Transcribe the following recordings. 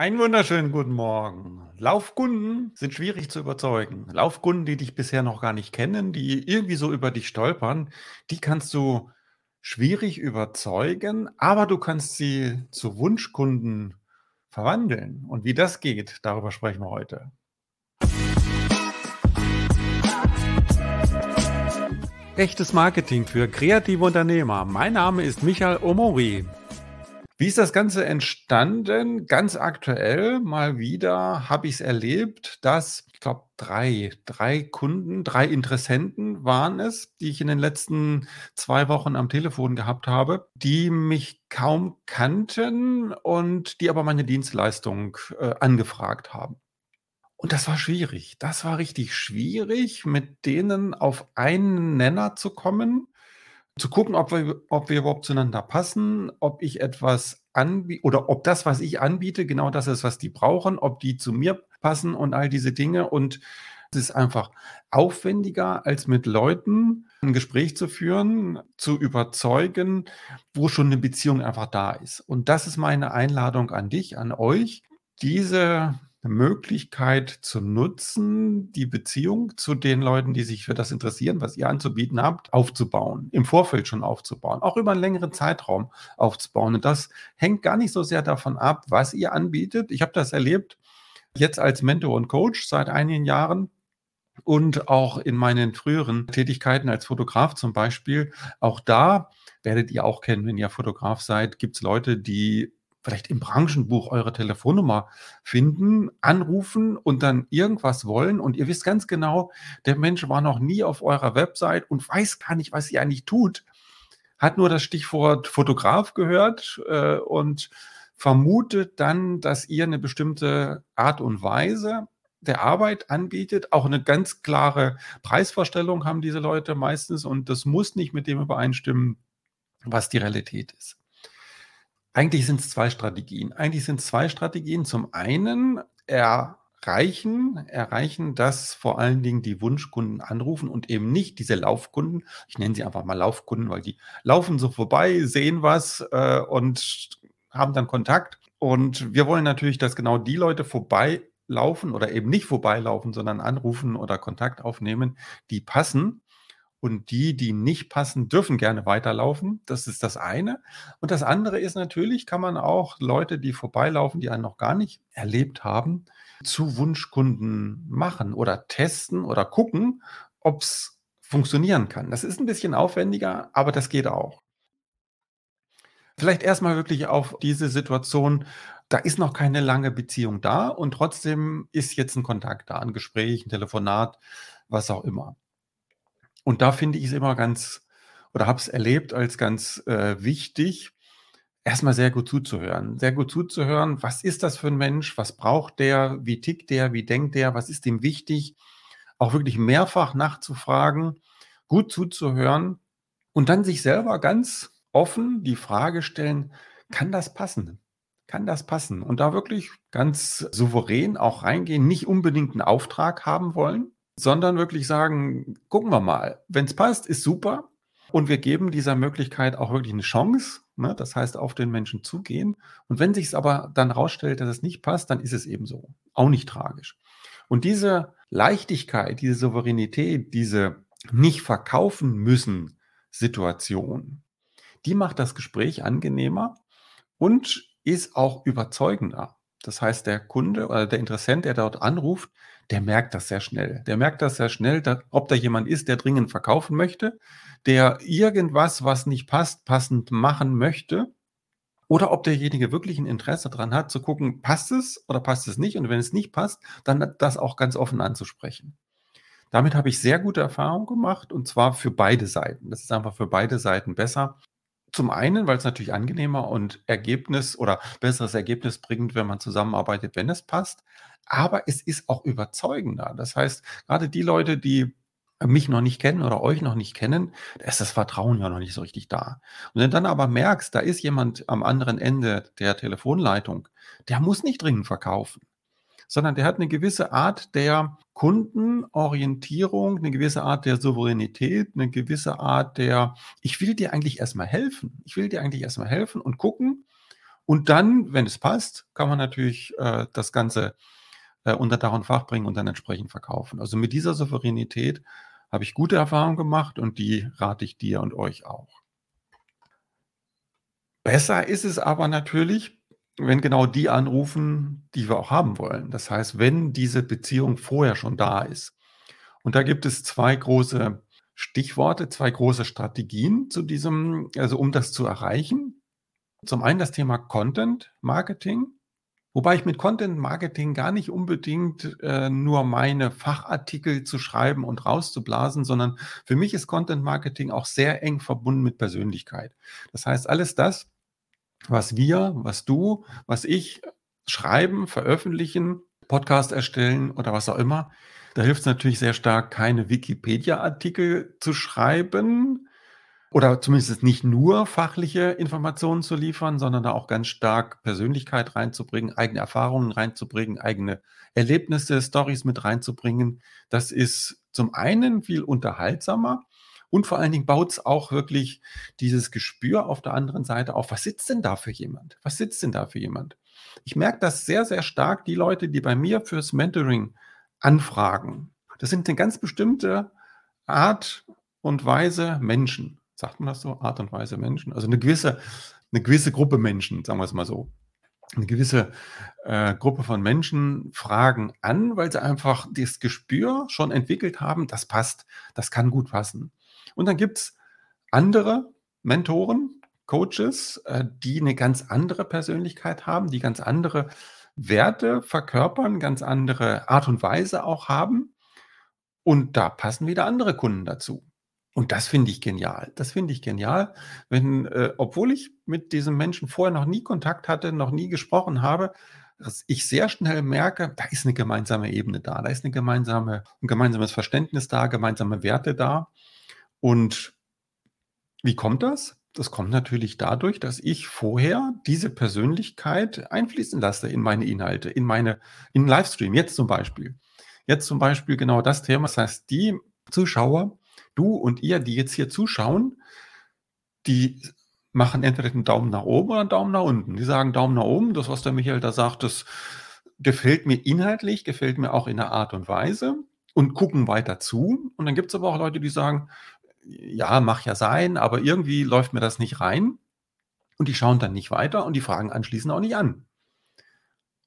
Einen wunderschönen guten Morgen. Laufkunden sind schwierig zu überzeugen. Laufkunden, die dich bisher noch gar nicht kennen, die irgendwie so über dich stolpern, die kannst du schwierig überzeugen, aber du kannst sie zu Wunschkunden verwandeln. Und wie das geht, darüber sprechen wir heute. Echtes Marketing für kreative Unternehmer. Mein Name ist Michael Omori. Wie ist das Ganze entstanden? Ganz aktuell mal wieder habe ich es erlebt, dass, ich glaube, drei, drei Kunden, drei Interessenten waren es, die ich in den letzten zwei Wochen am Telefon gehabt habe, die mich kaum kannten und die aber meine Dienstleistung äh, angefragt haben. Und das war schwierig. Das war richtig schwierig, mit denen auf einen Nenner zu kommen zu gucken, ob wir, ob wir überhaupt zueinander passen, ob ich etwas anbiete oder ob das, was ich anbiete, genau das ist, was die brauchen, ob die zu mir passen und all diese Dinge. Und es ist einfach aufwendiger, als mit Leuten ein Gespräch zu führen, zu überzeugen, wo schon eine Beziehung einfach da ist. Und das ist meine Einladung an dich, an euch, diese Möglichkeit zu nutzen, die Beziehung zu den Leuten, die sich für das interessieren, was ihr anzubieten habt, aufzubauen, im Vorfeld schon aufzubauen, auch über einen längeren Zeitraum aufzubauen. Und das hängt gar nicht so sehr davon ab, was ihr anbietet. Ich habe das erlebt jetzt als Mentor und Coach seit einigen Jahren und auch in meinen früheren Tätigkeiten als Fotograf zum Beispiel. Auch da werdet ihr auch kennen, wenn ihr Fotograf seid, gibt es Leute, die vielleicht im Branchenbuch eure Telefonnummer finden, anrufen und dann irgendwas wollen und ihr wisst ganz genau, der Mensch war noch nie auf eurer Website und weiß gar nicht, was ihr eigentlich tut, hat nur das Stichwort Fotograf gehört äh, und vermutet dann, dass ihr eine bestimmte Art und Weise der Arbeit anbietet. Auch eine ganz klare Preisvorstellung haben diese Leute meistens und das muss nicht mit dem übereinstimmen, was die Realität ist. Eigentlich sind es zwei Strategien. Eigentlich sind es zwei Strategien. Zum einen erreichen, erreichen, dass vor allen Dingen die Wunschkunden anrufen und eben nicht diese Laufkunden. Ich nenne sie einfach mal Laufkunden, weil die laufen so vorbei, sehen was äh, und haben dann Kontakt. Und wir wollen natürlich, dass genau die Leute vorbeilaufen oder eben nicht vorbeilaufen, sondern anrufen oder Kontakt aufnehmen, die passen. Und die, die nicht passen, dürfen gerne weiterlaufen. Das ist das eine. Und das andere ist natürlich, kann man auch Leute, die vorbeilaufen, die einen noch gar nicht erlebt haben, zu Wunschkunden machen oder testen oder gucken, ob es funktionieren kann. Das ist ein bisschen aufwendiger, aber das geht auch. Vielleicht erstmal wirklich auf diese Situation, da ist noch keine lange Beziehung da und trotzdem ist jetzt ein Kontakt da, ein Gespräch, ein Telefonat, was auch immer. Und da finde ich es immer ganz oder habe es erlebt als ganz äh, wichtig, erstmal sehr gut zuzuhören. Sehr gut zuzuhören, was ist das für ein Mensch, was braucht der, wie tickt der, wie denkt der, was ist ihm wichtig, auch wirklich mehrfach nachzufragen, gut zuzuhören und dann sich selber ganz offen die Frage stellen, kann das passen? Kann das passen? Und da wirklich ganz souverän auch reingehen, nicht unbedingt einen Auftrag haben wollen, sondern wirklich sagen, gucken wir mal, wenn es passt, ist super. Und wir geben dieser Möglichkeit auch wirklich eine Chance. Ne? Das heißt, auf den Menschen zugehen. Und wenn sich es aber dann rausstellt, dass es nicht passt, dann ist es eben so. Auch nicht tragisch. Und diese Leichtigkeit, diese Souveränität, diese nicht verkaufen müssen Situation, die macht das Gespräch angenehmer und ist auch überzeugender. Das heißt, der Kunde oder der Interessent, der dort anruft, der merkt das sehr schnell. Der merkt das sehr schnell, dass, ob da jemand ist, der dringend verkaufen möchte, der irgendwas, was nicht passt, passend machen möchte. Oder ob derjenige wirklich ein Interesse daran hat, zu gucken, passt es oder passt es nicht? Und wenn es nicht passt, dann das auch ganz offen anzusprechen. Damit habe ich sehr gute Erfahrungen gemacht und zwar für beide Seiten. Das ist einfach für beide Seiten besser. Zum einen, weil es natürlich angenehmer und Ergebnis oder besseres Ergebnis bringt, wenn man zusammenarbeitet, wenn es passt. Aber es ist auch überzeugender. Das heißt, gerade die Leute, die mich noch nicht kennen oder euch noch nicht kennen, da ist das Vertrauen ja noch nicht so richtig da. Und wenn du dann aber merkst, da ist jemand am anderen Ende der Telefonleitung, der muss nicht dringend verkaufen sondern der hat eine gewisse Art der Kundenorientierung, eine gewisse Art der Souveränität, eine gewisse Art der, ich will dir eigentlich erstmal helfen. Ich will dir eigentlich erstmal helfen und gucken, Und dann, wenn es passt, kann man natürlich äh, das Ganze äh, unter Dach und Fach bringen und dann entsprechend verkaufen. Also mit dieser Souveränität habe ich gute Erfahrungen gemacht und die rate ich dir und euch auch. Besser ist es aber natürlich, wenn genau die anrufen, die wir auch haben wollen. Das heißt, wenn diese Beziehung vorher schon da ist. Und da gibt es zwei große Stichworte, zwei große Strategien zu diesem, also um das zu erreichen. Zum einen das Thema Content Marketing, wobei ich mit Content Marketing gar nicht unbedingt äh, nur meine Fachartikel zu schreiben und rauszublasen, sondern für mich ist Content Marketing auch sehr eng verbunden mit Persönlichkeit. Das heißt, alles das, was wir, was du, was ich schreiben, veröffentlichen, Podcast erstellen oder was auch immer, da hilft es natürlich sehr stark, keine Wikipedia-Artikel zu schreiben oder zumindest nicht nur fachliche Informationen zu liefern, sondern da auch ganz stark Persönlichkeit reinzubringen, eigene Erfahrungen reinzubringen, eigene Erlebnisse, Stories mit reinzubringen. Das ist zum einen viel unterhaltsamer und vor allen Dingen baut es auch wirklich dieses Gespür auf der anderen Seite auf. Was sitzt denn da für jemand? Was sitzt denn da für jemand? Ich merke das sehr, sehr stark, die Leute, die bei mir fürs Mentoring Anfragen. Das sind eine ganz bestimmte Art und Weise Menschen. Sagt man das so? Art und Weise Menschen? Also eine gewisse, eine gewisse Gruppe Menschen, sagen wir es mal so. Eine gewisse äh, Gruppe von Menschen fragen an, weil sie einfach das Gespür schon entwickelt haben, das passt, das kann gut passen. Und dann gibt es andere Mentoren, Coaches, äh, die eine ganz andere Persönlichkeit haben, die ganz andere Werte verkörpern, ganz andere Art und Weise auch haben. Und da passen wieder andere Kunden dazu. Und das finde ich genial. Das finde ich genial, wenn, äh, obwohl ich mit diesem Menschen vorher noch nie Kontakt hatte, noch nie gesprochen habe, dass ich sehr schnell merke, da ist eine gemeinsame Ebene da, da ist eine gemeinsame, ein gemeinsames Verständnis da, gemeinsame Werte da. Und wie kommt das? Das kommt natürlich dadurch, dass ich vorher diese Persönlichkeit einfließen lasse in meine Inhalte, in meine, in Livestream, jetzt zum Beispiel. Jetzt zum Beispiel genau das Thema. Das heißt, die Zuschauer, du und ihr, die jetzt hier zuschauen, die machen entweder den Daumen nach oben oder einen Daumen nach unten. Die sagen Daumen nach oben, das, was der Michael da sagt, das gefällt mir inhaltlich, gefällt mir auch in der Art und Weise und gucken weiter zu. Und dann gibt es aber auch Leute, die sagen, ja, mach ja sein, aber irgendwie läuft mir das nicht rein. Und die schauen dann nicht weiter und die fragen anschließend auch nicht an.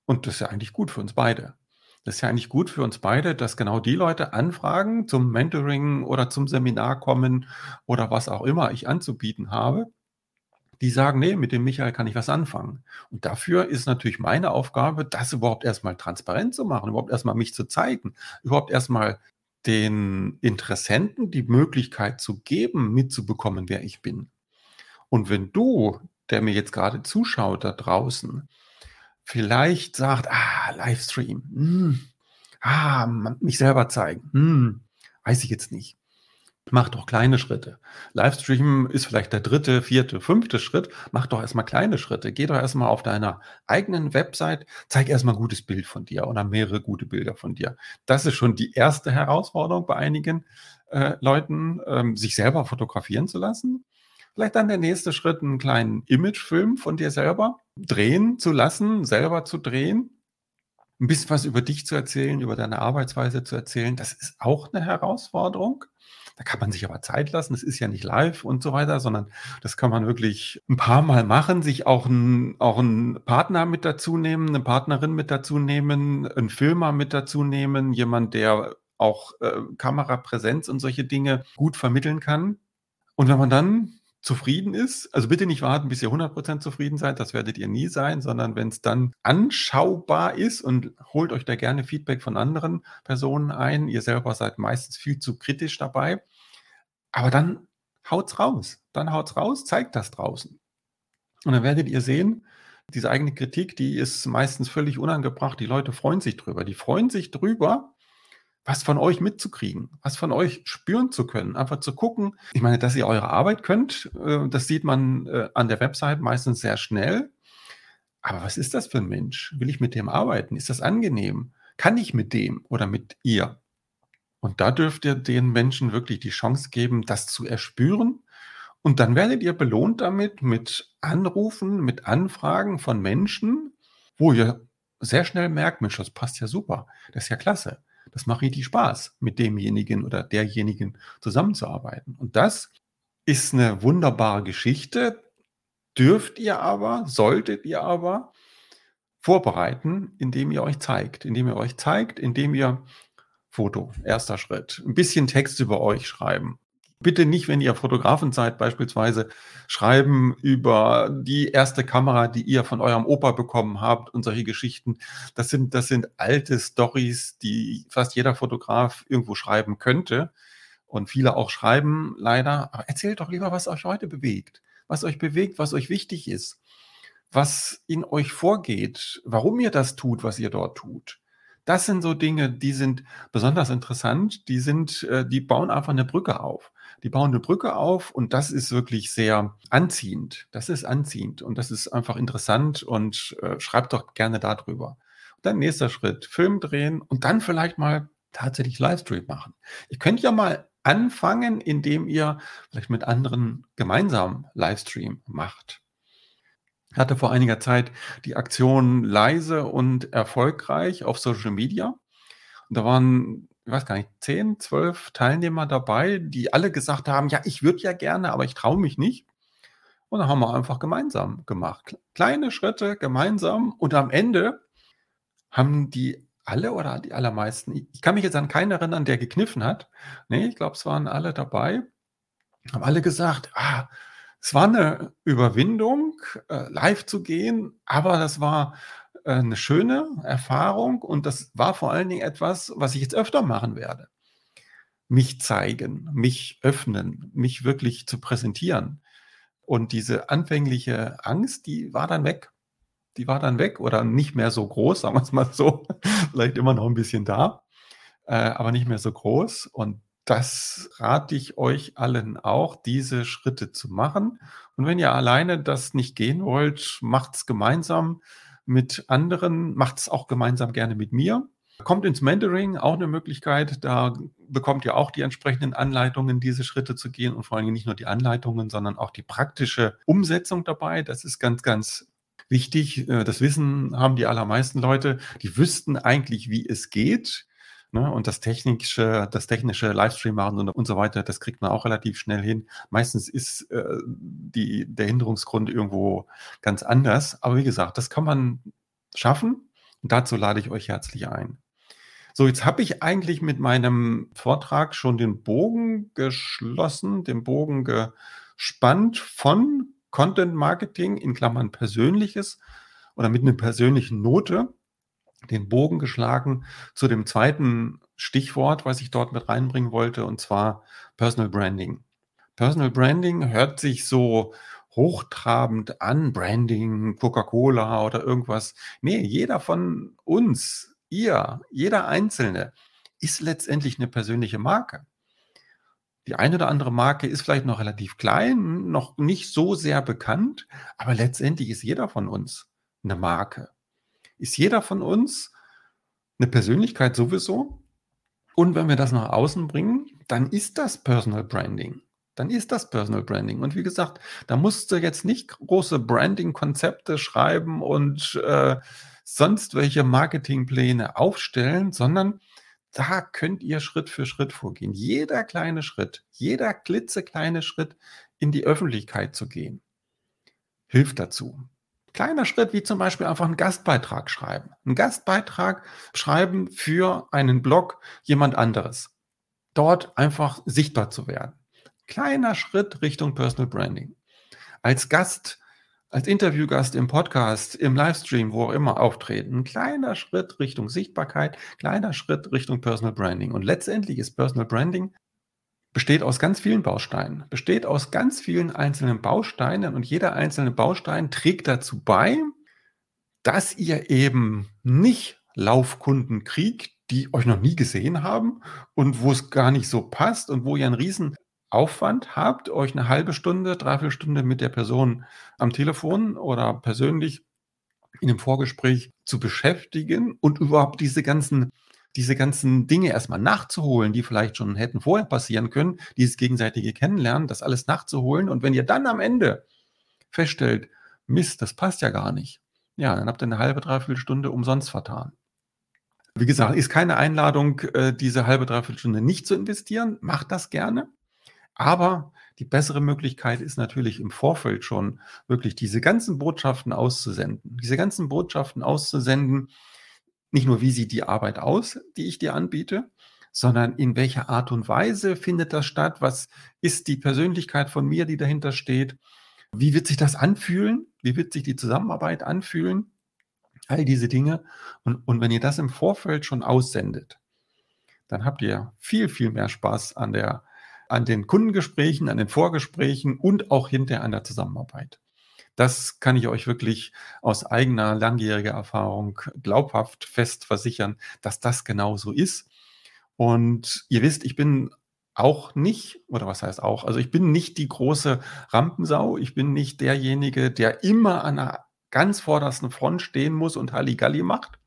Und das ist ja eigentlich gut für uns beide. Das ist ja eigentlich gut für uns beide, dass genau die Leute anfragen, zum Mentoring oder zum Seminar kommen oder was auch immer ich anzubieten habe, die sagen, nee, mit dem Michael kann ich was anfangen. Und dafür ist natürlich meine Aufgabe, das überhaupt erstmal transparent zu machen, überhaupt erstmal mich zu zeigen, überhaupt erstmal den Interessenten die Möglichkeit zu geben, mitzubekommen, wer ich bin. Und wenn du, der mir jetzt gerade zuschaut da draußen, vielleicht sagt, ah, Livestream, hm, ah, mich selber zeigen, hm, weiß ich jetzt nicht. Mach doch kleine Schritte. Livestream ist vielleicht der dritte, vierte, fünfte Schritt. Mach doch erstmal kleine Schritte. Geh doch erstmal auf deiner eigenen Website, zeig erstmal ein gutes Bild von dir oder mehrere gute Bilder von dir. Das ist schon die erste Herausforderung bei einigen äh, Leuten, ähm, sich selber fotografieren zu lassen. Vielleicht dann der nächste Schritt, einen kleinen Imagefilm von dir selber drehen zu lassen, selber zu drehen ein bisschen was über dich zu erzählen, über deine Arbeitsweise zu erzählen, das ist auch eine Herausforderung. Da kann man sich aber Zeit lassen. Es ist ja nicht live und so weiter, sondern das kann man wirklich ein paar Mal machen, sich auch einen, auch einen Partner mit dazu nehmen, eine Partnerin mit dazu nehmen, einen Filmer mit dazu nehmen, jemand, der auch äh, Kamerapräsenz und solche Dinge gut vermitteln kann. Und wenn man dann zufrieden ist, also bitte nicht warten, bis ihr 100% zufrieden seid, das werdet ihr nie sein, sondern wenn es dann anschaubar ist und holt euch da gerne Feedback von anderen Personen ein, ihr selber seid meistens viel zu kritisch dabei, aber dann haut's raus, dann haut's raus, zeigt das draußen. Und dann werdet ihr sehen, diese eigene Kritik, die ist meistens völlig unangebracht, die Leute freuen sich drüber, die freuen sich drüber, was von euch mitzukriegen, was von euch spüren zu können, einfach zu gucken. Ich meine, dass ihr eure Arbeit könnt, äh, das sieht man äh, an der Website meistens sehr schnell. Aber was ist das für ein Mensch? Will ich mit dem arbeiten? Ist das angenehm? Kann ich mit dem oder mit ihr? Und da dürft ihr den Menschen wirklich die Chance geben, das zu erspüren Und dann werdet ihr belohnt damit mit Anrufen, mit Anfragen von Menschen, wo ihr sehr schnell merkt, Mensch, das passt ja super, das ist ja klasse. Das macht richtig Spaß, mit demjenigen oder derjenigen zusammenzuarbeiten. Und das ist eine wunderbare Geschichte, dürft ihr aber, solltet ihr aber vorbereiten, indem ihr euch zeigt, indem ihr euch zeigt, indem ihr Foto, erster Schritt, ein bisschen Text über euch schreiben, Bitte nicht, wenn ihr Fotografen seid, beispielsweise schreiben über die erste Kamera, die ihr von eurem Opa bekommen habt und solche Geschichten. Das sind, das sind alte Stories, die fast jeder Fotograf irgendwo schreiben könnte und viele auch schreiben, leider. Aber erzählt doch lieber, was euch heute bewegt, was euch bewegt, was euch wichtig ist, was in euch vorgeht, warum ihr das tut, was ihr dort tut. Das sind so Dinge, die sind besonders interessant. Die sind, äh, die bauen einfach eine Brücke auf. Die bauen eine Brücke auf und das ist wirklich sehr anziehend. Das ist anziehend und das ist einfach interessant und äh, schreibt doch gerne darüber. Und dann nächster Schritt, Film drehen und dann vielleicht mal tatsächlich Livestream machen. Ihr könnt ja mal anfangen, indem ihr vielleicht mit anderen gemeinsam Livestream macht. Ich hatte vor einiger Zeit die Aktion leise und erfolgreich auf Social Media. Und da waren ich weiß gar nicht, 10, 12 Teilnehmer dabei, die alle gesagt haben, ja, ich würde ja gerne, aber ich traue mich nicht. Und dann haben wir einfach gemeinsam gemacht. Kleine Schritte gemeinsam und am Ende haben die alle oder die allermeisten, ich kann mich jetzt an keinen erinnern, der gekniffen hat. Nee, ich glaube, es waren alle dabei, haben alle gesagt, ah, es war eine Überwindung, äh, live zu gehen, aber das war eine schöne Erfahrung und das war vor allen Dingen etwas, was ich jetzt öfter machen werde. Mich zeigen, mich öffnen, mich wirklich zu präsentieren. Und diese anfängliche Angst, die war dann weg. Die war dann weg oder nicht mehr so groß, sagen wir es mal so. Vielleicht immer noch ein bisschen da, äh, aber nicht mehr so groß. Und das rate ich euch allen auch, diese Schritte zu machen. Und wenn ihr alleine das nicht gehen wollt, macht es gemeinsam mit anderen, macht es auch gemeinsam gerne mit mir. Kommt ins Mentoring, auch eine Möglichkeit. Da bekommt ihr auch die entsprechenden Anleitungen, diese Schritte zu gehen und vor allem nicht nur die Anleitungen, sondern auch die praktische Umsetzung dabei. Das ist ganz, ganz wichtig. Äh, das Wissen haben die allermeisten Leute. Die wüssten eigentlich, wie es geht. Ne? Und das technische, das technische Livestream machen und, und so weiter, das kriegt man auch relativ schnell hin. Meistens ist äh, die, der Hinderungsgrund irgendwo ganz anders. Aber wie gesagt, das kann man schaffen. Und dazu lade ich euch herzlich ein. So, jetzt habe ich eigentlich mit meinem Vortrag schon den Bogen geschlossen, den Bogen gespannt von Content Marketing in Klammern Persönliches oder mit einer persönlichen Note den Bogen geschlagen zu dem zweiten Stichwort, was ich dort mit reinbringen wollte, und zwar Personal Branding. Personal Branding hört sich so hochtrabend an, Branding, Coca-Cola oder irgendwas. Nee, jeder von uns, ihr, jeder Einzelne ist letztendlich eine persönliche Marke. Die eine oder andere Marke ist vielleicht noch relativ klein, noch nicht so sehr bekannt, aber letztendlich ist jeder von uns eine Marke ist jeder von uns eine Persönlichkeit sowieso. Und wenn wir das nach außen bringen, dann ist das Personal Branding. Dann ist das Personal Branding. Und wie gesagt, da musst du jetzt nicht große Branding-Konzepte schreiben und äh, sonst welche Marketingpläne aufstellen, sondern da könnt ihr Schritt für Schritt vorgehen. Jeder kleine Schritt, jeder klitzekleine Schritt in die Öffentlichkeit zu gehen, hilft dazu. Kleiner Schritt wie zum Beispiel einfach einen Gastbeitrag schreiben. Einen Gastbeitrag schreiben für einen Blog jemand anderes. Dort einfach sichtbar zu werden. Kleiner Schritt Richtung Personal Branding. Als Gast, als Interviewgast im Podcast, im Livestream, wo auch immer auftreten. Ein kleiner Schritt Richtung Sichtbarkeit, kleiner Schritt Richtung Personal Branding. Und letztendlich ist Personal Branding besteht aus ganz vielen Bausteinen, besteht aus ganz vielen einzelnen Bausteinen und jeder einzelne Baustein trägt dazu bei, dass ihr eben nicht Laufkunden kriegt, die euch noch nie gesehen haben und wo es gar nicht so passt und wo ihr einen riesen Aufwand habt, euch eine halbe Stunde, dreiviertel Stunde mit der Person am Telefon oder persönlich in einem Vorgespräch zu beschäftigen und überhaupt diese ganzen diese ganzen Dinge erstmal nachzuholen, die vielleicht schon hätten vorher passieren können, dieses gegenseitige Kennenlernen, das alles nachzuholen. Und wenn ihr dann am Ende feststellt, Mist, das passt ja gar nicht, ja, dann habt ihr eine halbe, dreiviertel Stunde umsonst vertan. Wie gesagt, ist keine Einladung, äh, diese halbe, dreiviertel Stunde nicht zu investieren. Macht das gerne. Aber die bessere Möglichkeit ist natürlich im Vorfeld schon wirklich diese ganzen Botschaften auszusenden. Diese ganzen Botschaften auszusenden, nicht nur wie sieht die Arbeit aus, die ich dir anbiete, sondern in welcher Art und Weise findet das statt? Was ist die Persönlichkeit von mir, die dahinter steht? Wie wird sich das anfühlen? Wie wird sich die Zusammenarbeit anfühlen? All diese Dinge. Und, und wenn ihr das im Vorfeld schon aussendet, dann habt ihr viel, viel mehr Spaß an der an den Kundengesprächen, an den Vorgesprächen und auch hinterher an der Zusammenarbeit. Das kann ich euch wirklich aus eigener langjähriger Erfahrung glaubhaft fest versichern, dass das genau so ist. Und ihr wisst, ich bin auch nicht, oder was heißt auch, also ich bin nicht die große Rampensau, ich bin nicht derjenige, der immer an der ganz vordersten Front stehen muss und Halligalli macht.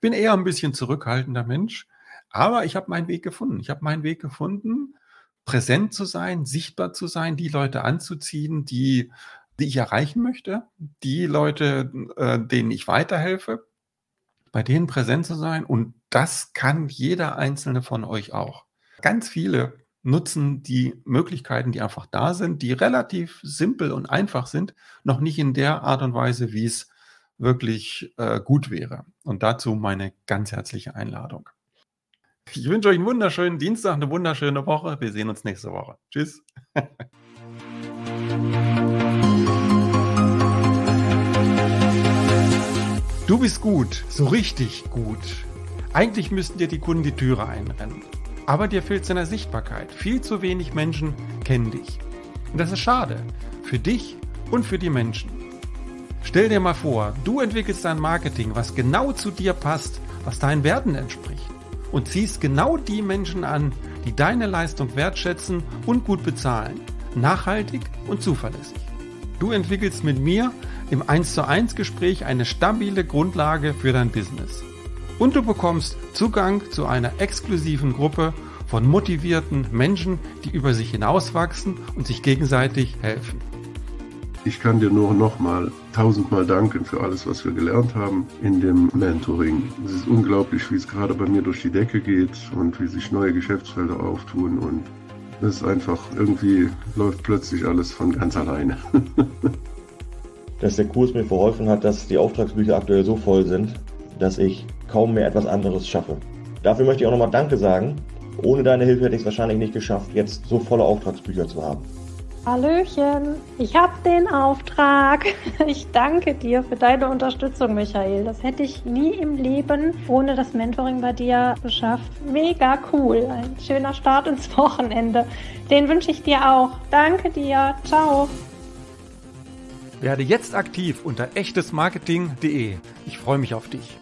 Bin eher ein bisschen zurückhaltender Mensch, aber ich habe meinen Weg gefunden. Ich habe meinen Weg gefunden, präsent zu sein, sichtbar zu sein, die Leute anzuziehen, die, die ich erreichen möchte, die Leute, äh, denen ich weiterhelfe, bei denen präsent zu sein. Und das kann jeder einzelne von euch auch. Ganz viele nutzen die Möglichkeiten, die einfach da sind, die relativ simpel und einfach sind, noch nicht in der Art und Weise, wie es wirklich äh, gut wäre. Und dazu meine ganz herzliche Einladung. Ich wünsche euch einen wunderschönen Dienstag, eine wunderschöne Woche. Wir sehen uns nächste Woche. Tschüss. Du bist gut, so richtig gut. Eigentlich müssten dir die Kunden die Türe einrennen. Aber dir fehlt seiner Sichtbarkeit. Viel zu wenig Menschen kennen dich. Und das ist schade. Für dich und für die Menschen. Stell dir mal vor, du entwickelst ein Marketing, was genau zu dir passt, was deinen Werten entspricht und ziehst genau die Menschen an, die deine Leistung wertschätzen und gut bezahlen. Nachhaltig und zuverlässig. Du entwickelst mit mir im 1 zu 1 Gespräch eine stabile Grundlage für dein Business. Und du bekommst Zugang zu einer exklusiven Gruppe von motivierten Menschen, die über sich hinauswachsen und sich gegenseitig helfen. Ich kann dir nur nochmal tausendmal danken für alles, was wir gelernt haben in dem Mentoring. Es ist unglaublich, wie es gerade bei mir durch die Decke geht und wie sich neue Geschäftsfelder auftun und es ist einfach, irgendwie läuft plötzlich alles von ganz alleine. dass der Kurs mir verholfen hat, dass die Auftragsbücher aktuell so voll sind, dass ich kaum mehr etwas anderes schaffe. Dafür möchte ich auch nochmal Danke sagen. Ohne deine Hilfe hätte ich es wahrscheinlich nicht geschafft, jetzt so volle Auftragsbücher zu haben. Hallöchen, ich habe den Auftrag. Ich danke dir für deine Unterstützung, Michael. Das hätte ich nie im Leben ohne das Mentoring bei dir geschafft. Mega cool. Ein schöner Start ins Wochenende. Den wünsche ich dir auch. Danke dir. Ciao. Werde jetzt aktiv unter echtesmarketing.de. Ich freue mich auf dich.